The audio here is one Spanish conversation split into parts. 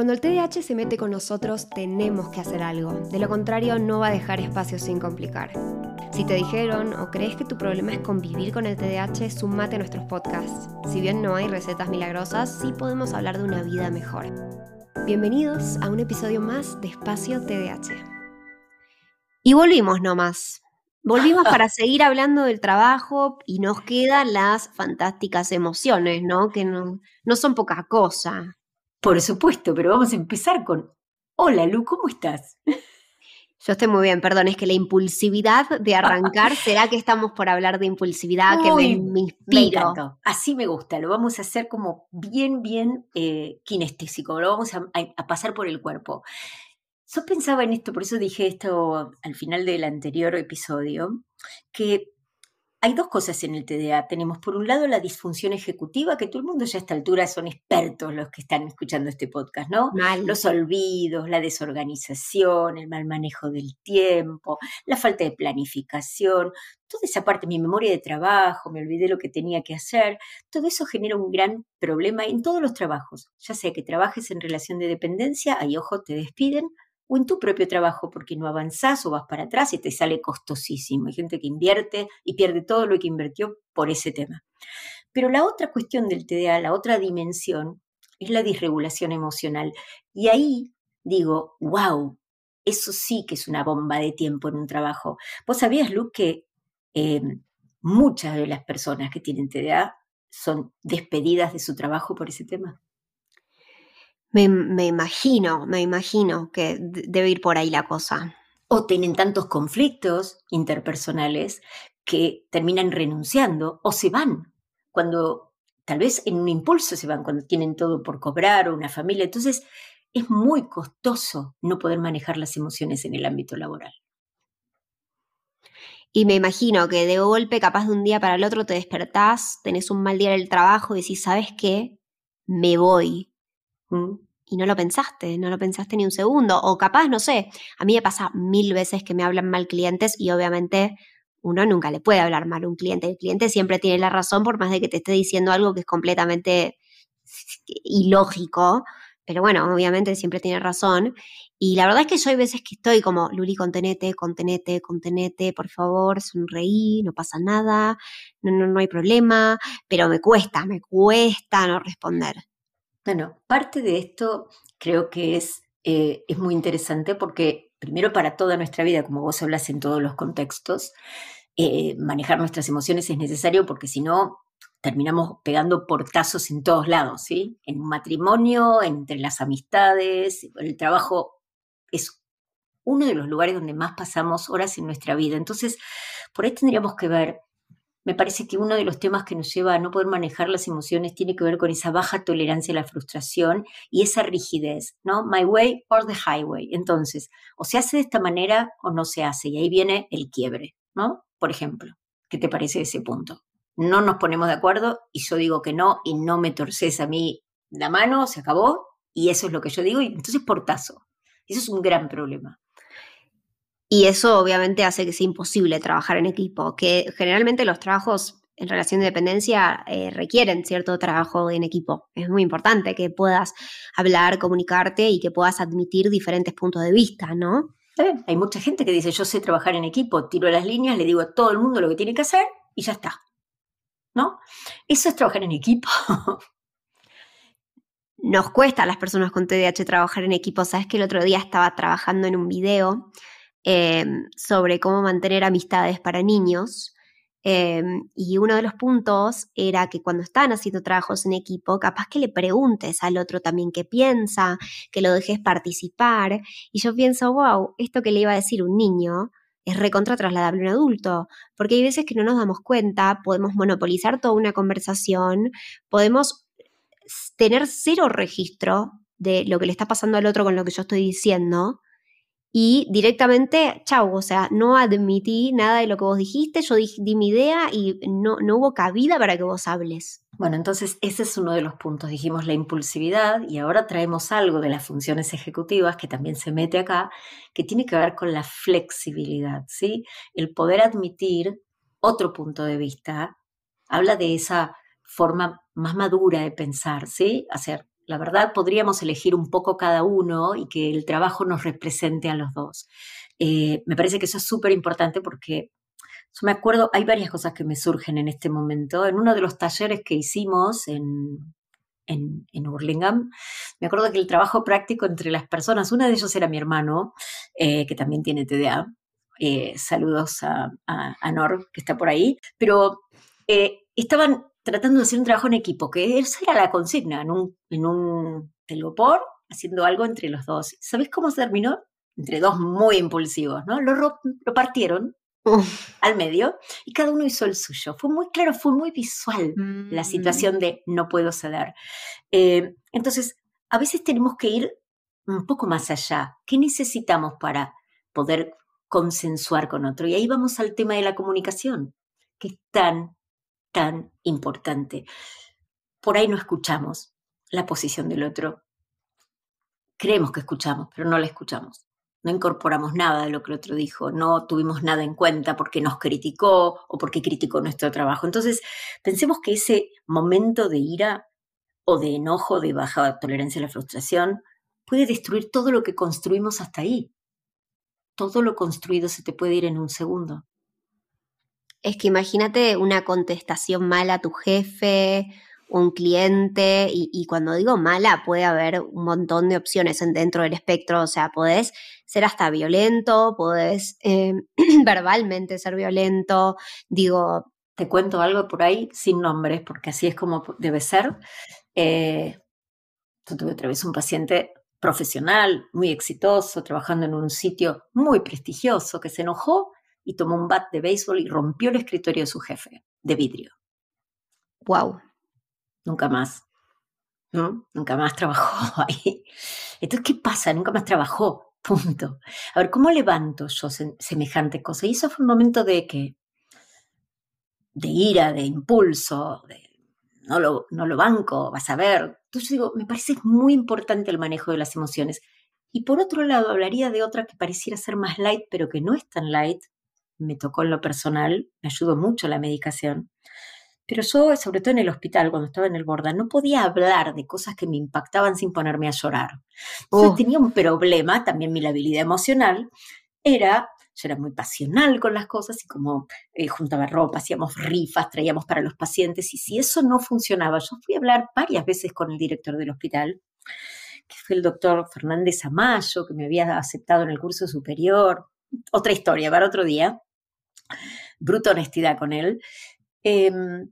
Cuando el TDAH se mete con nosotros, tenemos que hacer algo. De lo contrario, no va a dejar espacio sin complicar. Si te dijeron o crees que tu problema es convivir con el TDAH, sumate a nuestros podcasts. Si bien no hay recetas milagrosas, sí podemos hablar de una vida mejor. Bienvenidos a un episodio más de Espacio TDAH. Y volvimos nomás. Volvimos para seguir hablando del trabajo y nos quedan las fantásticas emociones, ¿no? Que no, no son poca cosa. Por supuesto, pero vamos a empezar con, hola Lu, ¿cómo estás? Yo estoy muy bien, perdón, es que la impulsividad de arrancar, ¿será que estamos por hablar de impulsividad que me, me inspiro? Así me gusta, lo vamos a hacer como bien, bien eh, kinestésico, lo vamos a, a, pasar por el cuerpo. Yo pensaba en esto, por eso dije esto al final del anterior episodio, que hay dos cosas en el TDA. Tenemos por un lado la disfunción ejecutiva, que todo el mundo ya a esta altura son expertos los que están escuchando este podcast, ¿no? Los olvidos, la desorganización, el mal manejo del tiempo, la falta de planificación, toda esa parte, mi memoria de trabajo, me olvidé lo que tenía que hacer, todo eso genera un gran problema en todos los trabajos, ya sea que trabajes en relación de dependencia, ahí ojo, te despiden, o en tu propio trabajo porque no avanzás o vas para atrás y te sale costosísimo. Hay gente que invierte y pierde todo lo que invirtió por ese tema. Pero la otra cuestión del TDA, la otra dimensión, es la disregulación emocional. Y ahí digo, wow, eso sí que es una bomba de tiempo en un trabajo. ¿Vos sabías, Luke, que em, muchas de las personas que tienen TDA son despedidas de su trabajo por ese tema? Me, imagino, me imagino que debe ir por ahí la cosa. O tienen tantos conflictos interpersonales que terminan renunciando o se van cuando tal vez en un impulso se van cuando tienen todo por cobrar o una familia. Entonces es muy costoso no poder manejar las emociones en el ámbito laboral. Y me imagino que de golpe, capaz de un día para el otro, te despertás, tenés un mal día en el trabajo y decís, ¿sabes qué? Me voy y no lo pensaste, no lo pensaste ni un segundo. O capaz, no sé, a mí me pasa mil veces que me hablan mal clientes y obviamente uno nunca le puede hablar mal a un cliente. El cliente siempre tiene la razón por más de que te esté diciendo algo que es completamente ilógico. Pero bueno, obviamente siempre tiene razón. Y la verdad es que yo hay veces que estoy como, Luli, contenete, contenete, contenete, por favor, sonreí, no pasa nada, no, no, no hay problema, pero me cuesta, me cuesta no responder. Bueno, parte de esto creo que es, eh, es muy interesante porque primero para toda nuestra vida, como vos hablas en todos los contextos, eh, manejar nuestras emociones es necesario porque si no terminamos pegando portazos en todos lados, ¿sí? En un matrimonio, entre las amistades, el trabajo es uno de los lugares donde más pasamos horas en nuestra vida. Entonces, por ahí tendríamos que ver me parece que uno de los temas que nos lleva a no poder manejar las emociones tiene que ver con esa baja tolerancia a la frustración y esa rigidez, ¿no? My way or the highway. Entonces, o se hace de esta manera o no se hace. Y ahí viene el quiebre, ¿no? Por ejemplo, ¿qué te parece ese punto? No nos ponemos de acuerdo y yo digo que no y no me torces a mí la mano, se acabó y eso es lo que yo digo y entonces portazo. Eso es un gran problema. Y eso obviamente hace que sea imposible trabajar en equipo, que generalmente los trabajos en relación de dependencia eh, requieren cierto trabajo en equipo. Es muy importante que puedas hablar, comunicarte y que puedas admitir diferentes puntos de vista, ¿no? Hay mucha gente que dice, yo sé trabajar en equipo, tiro las líneas, le digo a todo el mundo lo que tiene que hacer y ya está. ¿No? Eso es trabajar en equipo. Nos cuesta a las personas con TDAH trabajar en equipo. Sabes que el otro día estaba trabajando en un video Em, sobre cómo mantener amistades para niños. Em, y uno de los puntos era que cuando están haciendo trabajos en equipo, capaz que le preguntes al otro también qué piensa, que lo dejes participar. Y yo pienso, wow, esto que le iba a decir un niño es recontra trasladable a un adulto, porque hay veces que no nos damos cuenta, podemos monopolizar toda una conversación, podemos tener cero registro de lo que le está pasando al otro con lo que yo estoy diciendo y directamente, chau, o sea, no admití nada de lo que vos dijiste, yo di, mi idea y no, no hubo cabida para que vos hables. Bueno, entonces ese es uno de los puntos, dijimos la impulsividad y ahora traemos algo de las funciones ejecutivas que también se mete acá, que tiene que ver con la flexibilidad, ¿sí? El poder admitir otro punto de vista, habla de esa forma más madura de pensar, ¿sí? Hacer la verdad podríamos elegir un poco cada uno y que el trabajo nos represente a los dos. Eh, me parece que eso es súper importante porque yo me acuerdo, hay varias cosas que me surgen en este momento. En uno de los talleres que hicimos en, en, en Hurlingham, me acuerdo que el trabajo práctico entre las personas, una de ellos era mi hermano, eh, que también tiene TDA. Eh, saludos a, a, Nor, que está por ahí. Pero estaban tratando de hacer un trabajo en equipo, que esa era la consigna, en un, en un telgopor, haciendo algo entre los dos. ¿Sabes cómo se terminó? Entre dos muy impulsivos, ¿no? Lo, lo partieron al medio y cada uno hizo el suyo. Fue muy claro, fue muy visual la situación mm. de no puedo ceder. Eh, entonces, a veces tenemos que ir un poco más allá. ¿Qué necesitamos para poder consensuar con otro? Y ahí vamos al tema de la comunicación, que es tan tan importante. Por ahí no escuchamos la posición del otro. Creemos que escuchamos, pero no la escuchamos. No incorporamos nada de lo que el otro dijo, no tuvimos nada en cuenta porque nos criticó o porque criticó nuestro trabajo. Entonces, pensemos que ese momento de ira o de enojo, de baja tolerancia a la frustración, puede destruir todo lo que construimos hasta ahí. Todo lo construido se te puede ir en un segundo. Es que imagínate una contestación mala a tu jefe, un cliente, y, cuando digo mala puede haber un montón de opciones dentro del espectro, o sea, podés ser hasta violento, podés eh, verbalmente ser violento, digo... Te cuento algo por ahí sin nombres, porque así es como debe ser. Eh, yo tuve otra vez un paciente profesional, muy exitoso, trabajando en un sitio muy prestigioso, que se enojó y tomó un bat de béisbol y rompió el escritorio de su jefe, de vidrio. Wow. Nunca más. Nunca más trabajó ahí. Entonces, ¿qué pasa? Nunca más trabajó. Punto. A ver, ¿cómo levanto yo semejante cosa? Y eso fue un momento de que, de ira, de impulso, de no lo, no lo banco, vas a ver. Entonces digo, me parece muy importante el manejo de las emociones. Y por otro lado, hablaría de otra que pareciera ser más light, pero que no es tan light, me tocó en lo personal, me ayudó mucho la medicación. Pero yo, sobre todo en el hospital, cuando estaba en el Borda, no podía hablar de cosas que me impactaban sin ponerme a llorar. Entonces tenía un problema, también mi labilidad emocional, era, yo era muy pasional con las cosas y como eh, juntaba ropa, hacíamos rifas, traíamos para los pacientes y si eso no funcionaba, yo fui a hablar varias veces con el director del hospital, que fue el doctor Fernández Amayo, que me había aceptado en el curso superior, otra historia para otro día bruta honestidad con él, em,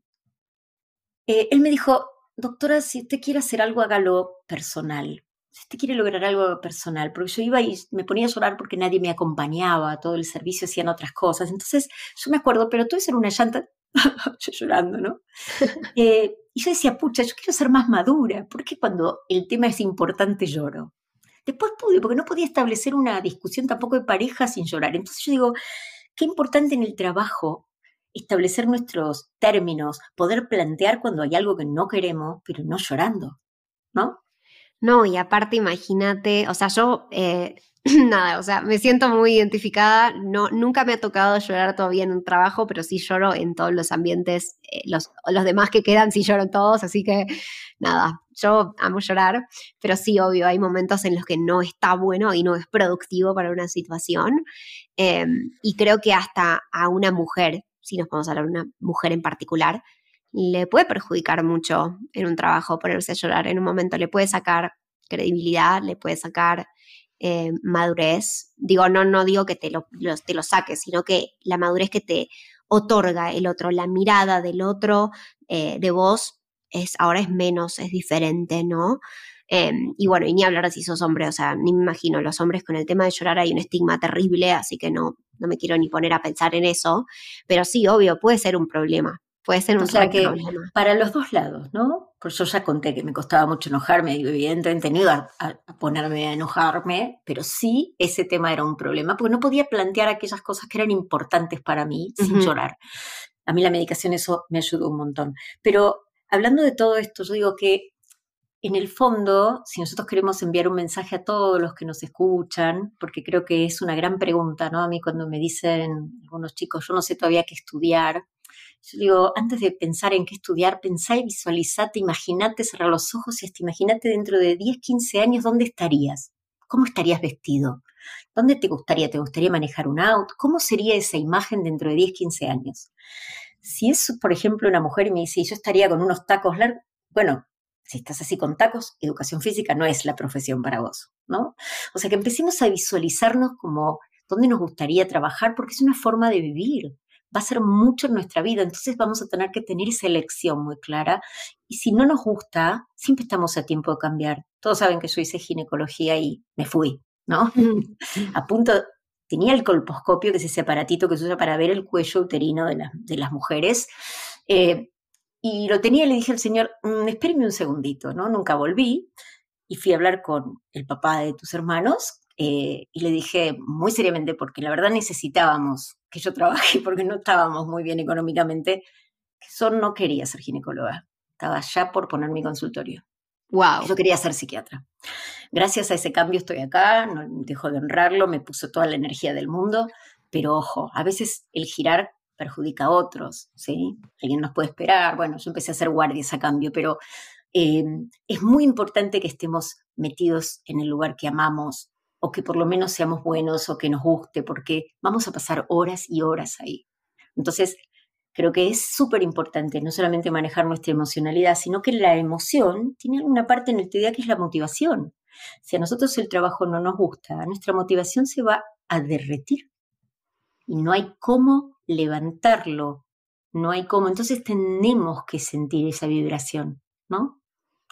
eh, él me dijo, doctora, si usted quiere hacer algo, hágalo personal. Si usted quiere lograr algo personal, porque yo iba y me ponía a llorar porque nadie me acompañaba, todo el servicio hacían otras cosas. Entonces yo me acuerdo, pero todo eso era una llanta, yo llorando, ¿no? Eh, y yo decía, pucha, yo quiero ser más madura, porque cuando el tema es importante lloro? Después pude, porque no podía establecer una discusión tampoco de pareja sin llorar. Entonces yo digo, Qué importante en el trabajo establecer nuestros términos, poder plantear cuando hay algo que no queremos, pero no llorando, ¿no? No, y aparte imagínate, o sea, yo, eh, nada, o sea, me siento muy identificada, no, nunca me ha tocado llorar todavía en un trabajo, pero sí lloro en todos los ambientes, eh, los, los demás que quedan sí lloro todos, así que nada, yo amo llorar, pero sí, obvio, hay momentos en los que no está bueno y no es productivo para una situación. Em, y creo que hasta a una mujer, si nos podemos hablar de una mujer en particular, le puede perjudicar mucho en un trabajo ponerse a llorar. En un momento le puede sacar credibilidad, le puede sacar eh, madurez. Digo, no, no digo que te lo, te lo saques, sino que la madurez que te otorga el otro, la mirada del otro, eh, de vos, es, ahora es menos, es diferente, ¿no? Em, y bueno, y ni hablar si sos hombre, o sea, ni me imagino, los hombres con el tema de llorar hay un estigma terrible, así que no, no me quiero ni poner a pensar en eso, pero sí, obvio, puede ser un problema, puede ser un o sea que Para los dos lados, ¿no? Pues yo ya conté que me costaba mucho enojarme, y evidentemente no iba a, ponerme a enojarme, pero sí ese tema era un problema, porque no podía plantear aquellas cosas que eran importantes para mí sin llorar. A mí la medicación eso me ayudó un montón. Pero hablando de todo esto, yo digo que en el fondo, si nosotros queremos enviar un mensaje a todos los que nos escuchan, porque creo que es una gran pregunta, ¿no? A mí cuando me dicen algunos chicos, yo no sé todavía qué estudiar, yo digo, antes de pensar en qué estudiar, pensá y visualizate, imaginate, cerrar los ojos y hasta imagínate dentro de 10, 15 años dónde estarías, cómo estarías vestido, dónde te gustaría, te gustaría manejar un auto, cómo sería esa imagen dentro de 10, 15 años. Si es, por ejemplo, una mujer y me dice, yo estaría con unos tacos largos, bueno, si estás así con tacos, educación física no es la profesión para vos, ¿no? O sea, que empecemos a visualizarnos como dónde nos gustaría trabajar, porque es una forma de vivir, va a ser mucho en nuestra vida, entonces vamos a tener que tener esa elección muy clara. Y si no nos gusta, siempre estamos a tiempo de cambiar. Todos saben que yo hice ginecología y me fui, ¿no? a punto, tenía el colposcopio, que es ese aparatito que se usa para ver el cuello uterino de, de las mujeres. Eh, y lo tenía y le dije al señor, mm, espéreme un segundito, ¿no? Nunca volví y fui a hablar con el papá de tus hermanos eh, y le dije muy seriamente, porque la verdad necesitábamos que yo trabaje porque no estábamos muy bien económicamente, que Son no quería ser ginecóloga, estaba ya por poner mi consultorio. Wow. Yo quería ser psiquiatra. Gracias a ese cambio estoy acá, no dejo de honrarlo, me puso toda la energía del mundo, pero ojo, a veces el girar perjudica a otros, ¿sí? Alguien nos puede esperar, bueno, yo empecé a hacer guardias a cambio, pero eh, es muy importante que estemos metidos en el lugar que amamos o que por lo menos seamos buenos o que nos guste, porque vamos a pasar horas y horas ahí. Entonces, creo que es súper importante no solamente manejar nuestra emocionalidad, sino que la emoción tiene una parte en el TDA que es la motivación. Si a nosotros el trabajo no nos gusta, nuestra motivación se va a derretir y no hay cómo levantarlo, no hay cómo. Entonces tenemos que sentir esa vibración, ¿no?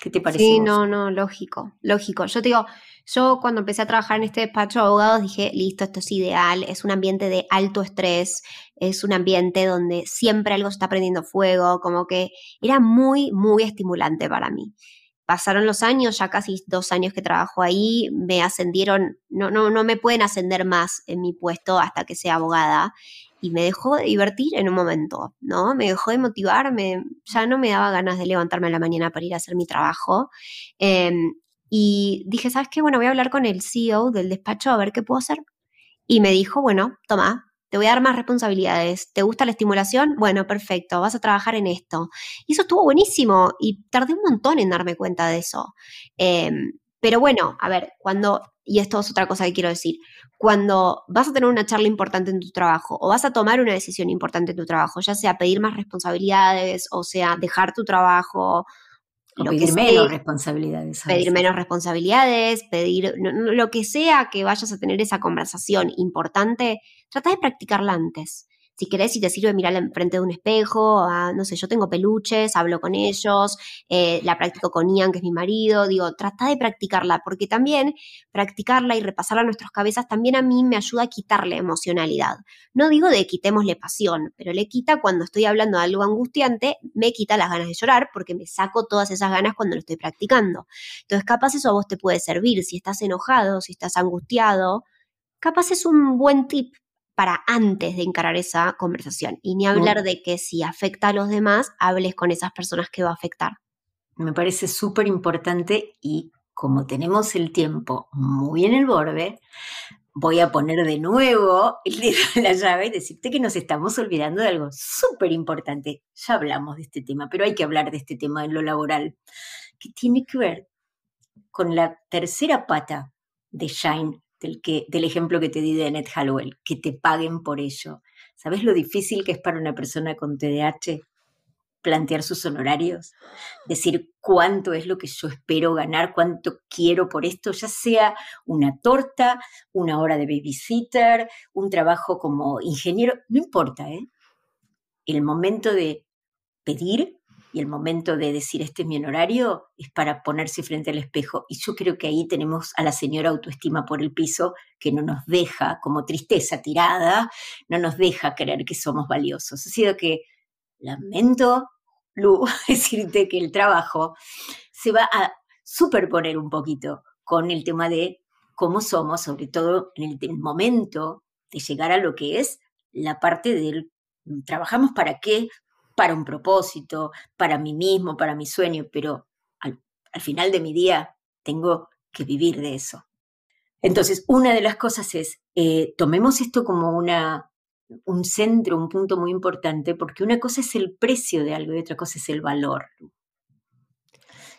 ¿Qué te parece? Sí, no, no, lógico, lógico. Yo te digo, yo cuando empecé a trabajar en este despacho de abogados dije, listo, esto es ideal, es un ambiente de alto estrés, es un ambiente donde siempre algo está prendiendo fuego, como que era muy, muy estimulante para mí pasaron los años, ya casi dos años que trabajo ahí, me ascendieron, no, no, no me pueden ascender más en mi puesto hasta que sea abogada. Y me dejó de divertir en un momento, ¿no? Me dejó de motivar, ya no me daba ganas de levantarme a la mañana para ir a hacer mi trabajo. Em, y dije, ¿sabes qué? Bueno, voy a hablar con el CEO del despacho a ver qué puedo hacer. Y me dijo, bueno, toma, te voy a dar más responsabilidades. ¿Te gusta la estimulación? Bueno, perfecto, vas a trabajar en esto. Y eso estuvo buenísimo y tardé un montón en darme cuenta de eso. Em, pero bueno, a ver, cuando, y esto es otra cosa que quiero decir, cuando vas a tener una charla importante en tu trabajo o vas a tomar una decisión importante en tu trabajo, ya sea pedir más responsabilidades o sea dejar tu trabajo pedir menos responsabilidades. Pedir menos responsabilidades, pedir lo que sea que vayas a tener esa conversación importante, trata de practicarla antes si querés, si te sirve mirar enfrente de un espejo, no sé, yo tengo peluches, hablo con ellos, eh, la practico con Ian, que es mi marido, digo, trata de practicarla, porque también practicarla y repasarla en nuestras cabezas también a mí me ayuda a quitarle emocionalidad. No digo de quitémosle pasión, pero le quita cuando estoy hablando de algo angustiante, me quita las ganas de llorar, porque me saco todas esas ganas cuando lo estoy practicando. Entonces, capaz eso a vos te puede servir, si estás enojado, si estás angustiado, capaz es un buen tip para antes de encarar esa conversación. Y ni hablar de que si afecta a los demás, hables con esas personas que va a afectar. Me parece súper importante y como tenemos el tiempo muy en el borde, voy a poner de nuevo el dedo en la llave y decirte que nos estamos olvidando de algo súper importante. Ya hablamos de este tema, pero hay que hablar de este tema en lo laboral, que tiene que ver con la tercera pata de Shine del, que, del ejemplo que te di de Annette Hallowell, que te paguen por ello. ¿Sabes lo difícil que es para una persona con TDAH plantear sus honorarios? Decir cuánto es lo que yo espero ganar, cuánto quiero por esto, ya sea una torta, una hora de babysitter, un trabajo como ingeniero, no importa, ¿eh? El momento de pedir y el momento de decir este es mi honorario es para ponerse frente al espejo. Y yo creo que ahí tenemos a la señora autoestima por el piso que no nos deja, como tristeza tirada, no nos deja creer que somos valiosos. Ha sido que lamento, Lu, decirte que el trabajo se va a superponer un poquito con el tema de cómo somos, sobre todo en el momento de llegar a lo que es la parte del trabajamos para qué, para un propósito, para mí mismo, para mi sueño, pero al, al final de mi día tengo que vivir de eso. Entonces, una de las cosas es, eh, tomemos esto como una, un centro, un punto muy importante, porque una cosa es el precio de algo y otra cosa es el valor.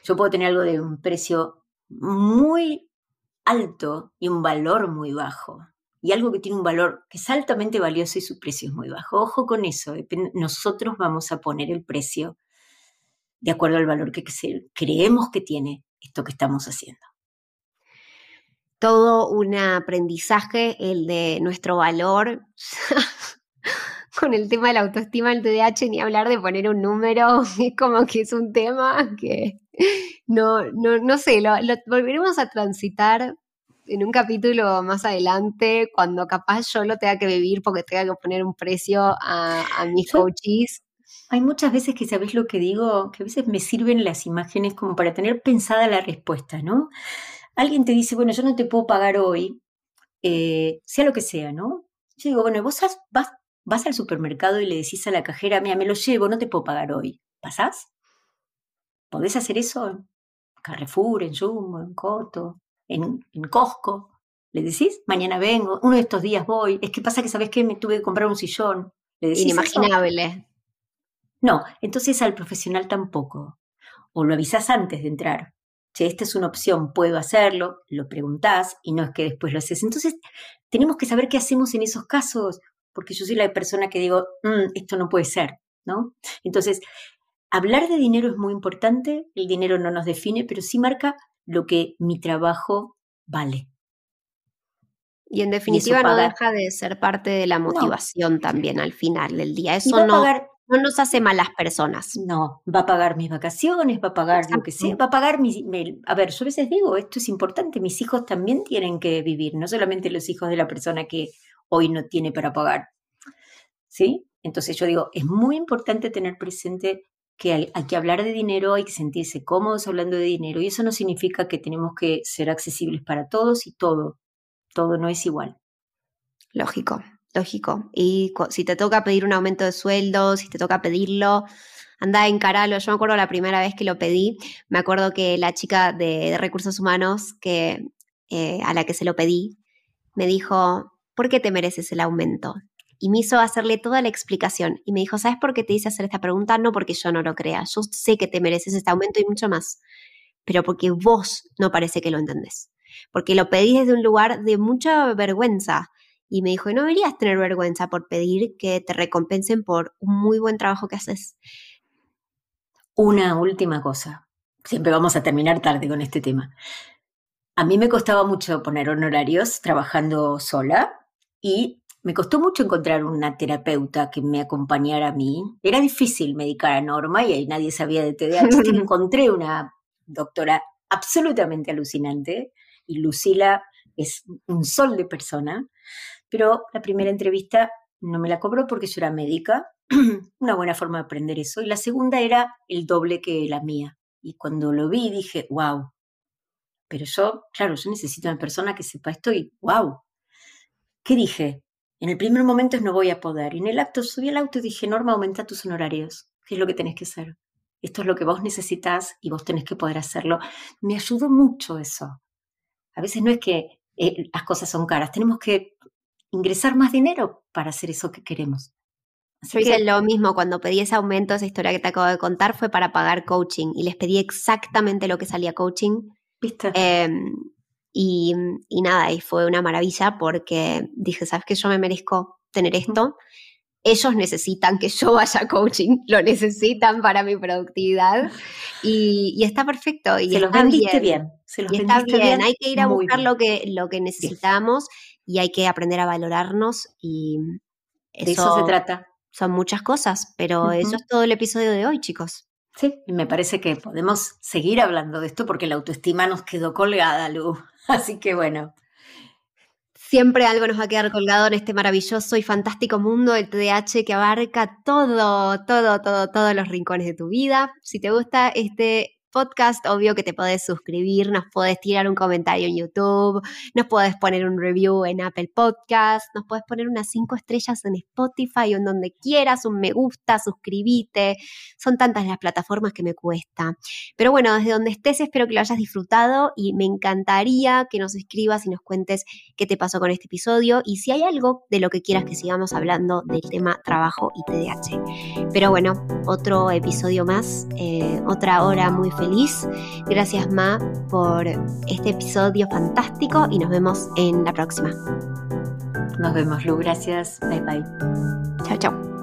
Yo puedo tener algo de un precio muy alto y un valor muy bajo. Y algo que tiene un valor que es altamente valioso y su precio es muy bajo. Ojo con eso, nosotros vamos a poner el precio de acuerdo al valor que creemos que tiene esto que estamos haciendo. Todo un aprendizaje, el de nuestro valor. con el tema de la autoestima del TDAH, ni hablar de poner un número, es como que es un tema que no, no, no sé, lo, volveremos a transitar en un capítulo más adelante, cuando capaz yo lo tenga que vivir porque tenga que poner un precio a, a mis coaches. Hay muchas veces que sabes lo que digo, que a veces me sirven las imágenes como para tener pensada la respuesta, ¿no? Alguien te dice, bueno, yo no te puedo pagar hoy, eh, sea lo que sea, ¿no? Yo digo, bueno, vos vas, vas al supermercado y le decís a la cajera, mira, me lo llevo, no te puedo pagar hoy. ¿Pasás? ¿Podés hacer eso en Carrefour, en Jumbo, en Coto, en, en Costco? ¿Le decís? Mañana vengo, uno de estos días voy. Es que pasa que, ¿sabes qué? Me tuve que comprar un sillón. ¿Le Inimaginable. No, entonces al profesional tampoco. O lo avisás antes de entrar. Si esta es una opción, puedo hacerlo, lo preguntás y no es que después lo haces. Entonces, tenemos que saber qué hacemos en esos casos porque yo soy la persona que digo, mm, esto no puede ser, ¿no? Entonces, hablar de dinero es muy importante, el dinero no nos define, pero sí marca lo que mi trabajo vale. Y en definitiva no deja de ser parte de la motivación también al final del día. Eso no, no nos hace malas personas. No, va a pagar mis vacaciones, va a pagar lo que sea, va a pagar mis... A ver, yo a veces digo, esto es importante, mis hijos también tienen que vivir, no solamente los hijos de la persona que hoy no tiene para pagar. ¿Sí? Entonces yo digo, es muy importante tener presente que hay, que hablar de dinero, hay que sentirse cómodos hablando de dinero y eso no significa que tenemos que ser accesibles para todos y todo. Todo no es igual. Lógico, lógico. Y si te toca pedir un aumento de sueldo, si te toca pedirlo, anda a encararlo. Yo me acuerdo la primera vez que lo pedí, me acuerdo que la chica de, recursos humanos que, eh, a la que se lo pedí me dijo, ¿por qué te mereces el aumento? Y me hizo hacerle toda la explicación. Y me dijo, ¿sabes por qué te hice hacer esta pregunta? No porque yo no lo crea. Yo sé que te mereces este aumento y mucho más. Pero porque vos no parece que lo entendés. Porque lo pedís desde un lugar de mucha vergüenza. Y me dijo, no deberías tener vergüenza por pedir que te recompensen por un muy buen trabajo que haces. Una última cosa. Siempre vamos a terminar tarde con este tema. A mí me costaba mucho poner honorarios trabajando sola y me costó mucho encontrar una terapeuta que me acompañara a mí. Era difícil medicar a Norma y ahí nadie sabía de TDAH. encontré una doctora absolutamente alucinante y Lucila es un sol de persona. Pero la primera entrevista no me la cobró porque yo era médica, una buena forma de aprender eso. Y la segunda era el doble que la mía. Y cuando lo vi dije, wow. Pero yo, claro, yo necesito una persona que sepa esto y wow. ¿Qué dije? En el primer momento es no voy a poder. Y en el acto subí al auto y dije, Norma, aumenta tus honorarios. ¿Qué es lo que tenés que hacer? Esto es lo que vos necesitas y vos tenés que poder hacerlo. Me ayudó mucho eso. A veces no es que eh, las cosas son caras, tenemos que ingresar más dinero para hacer eso que queremos. Yo hice lo mismo cuando pedí ese aumento, esa historia que te acabo de contar fue para pagar coaching y les pedí exactamente lo que salía coaching. ¿Viste? Em, y, nada, y fue una maravilla porque dije, ¿sabes qué? Yo me merezco tener esto. Ellos necesitan que yo vaya a coaching, lo necesitan para mi productividad y, está perfecto. Y se los vendiste bien. Se los y está bien. hay que ir a buscar lo que, lo que necesitamos y hay que aprender a valorarnos y de eso se trata. Son muchas cosas, pero eso es todo el episodio de hoy, chicos. Sí, me parece que podemos seguir hablando de esto porque la autoestima nos quedó colgada, Lu. Así que bueno. Siempre algo nos va a quedar colgado en este maravilloso y fantástico mundo del TDAH que abarca todo, todo, todo, todos los rincones de tu vida. Si te gusta este podcast, obvio que te podés suscribir, nos podés tirar un comentario en YouTube, nos podés poner un review en Apple Podcast, nos podés poner unas cinco estrellas en Spotify o en donde quieras, un me gusta, suscríbete. Son tantas las plataformas que me cuesta. Pero bueno, desde donde estés espero que lo hayas disfrutado y me encantaría que nos escribas y nos cuentes qué te pasó con este episodio y si hay algo de lo que quieras que sigamos hablando del tema trabajo y TDAH. Pero bueno, otro episodio más, eh, otra hora muy feliz. Gracias Ma por este episodio fantástico y nos vemos en la próxima. Nos vemos Lu, gracias. Bye bye. Chao, chao.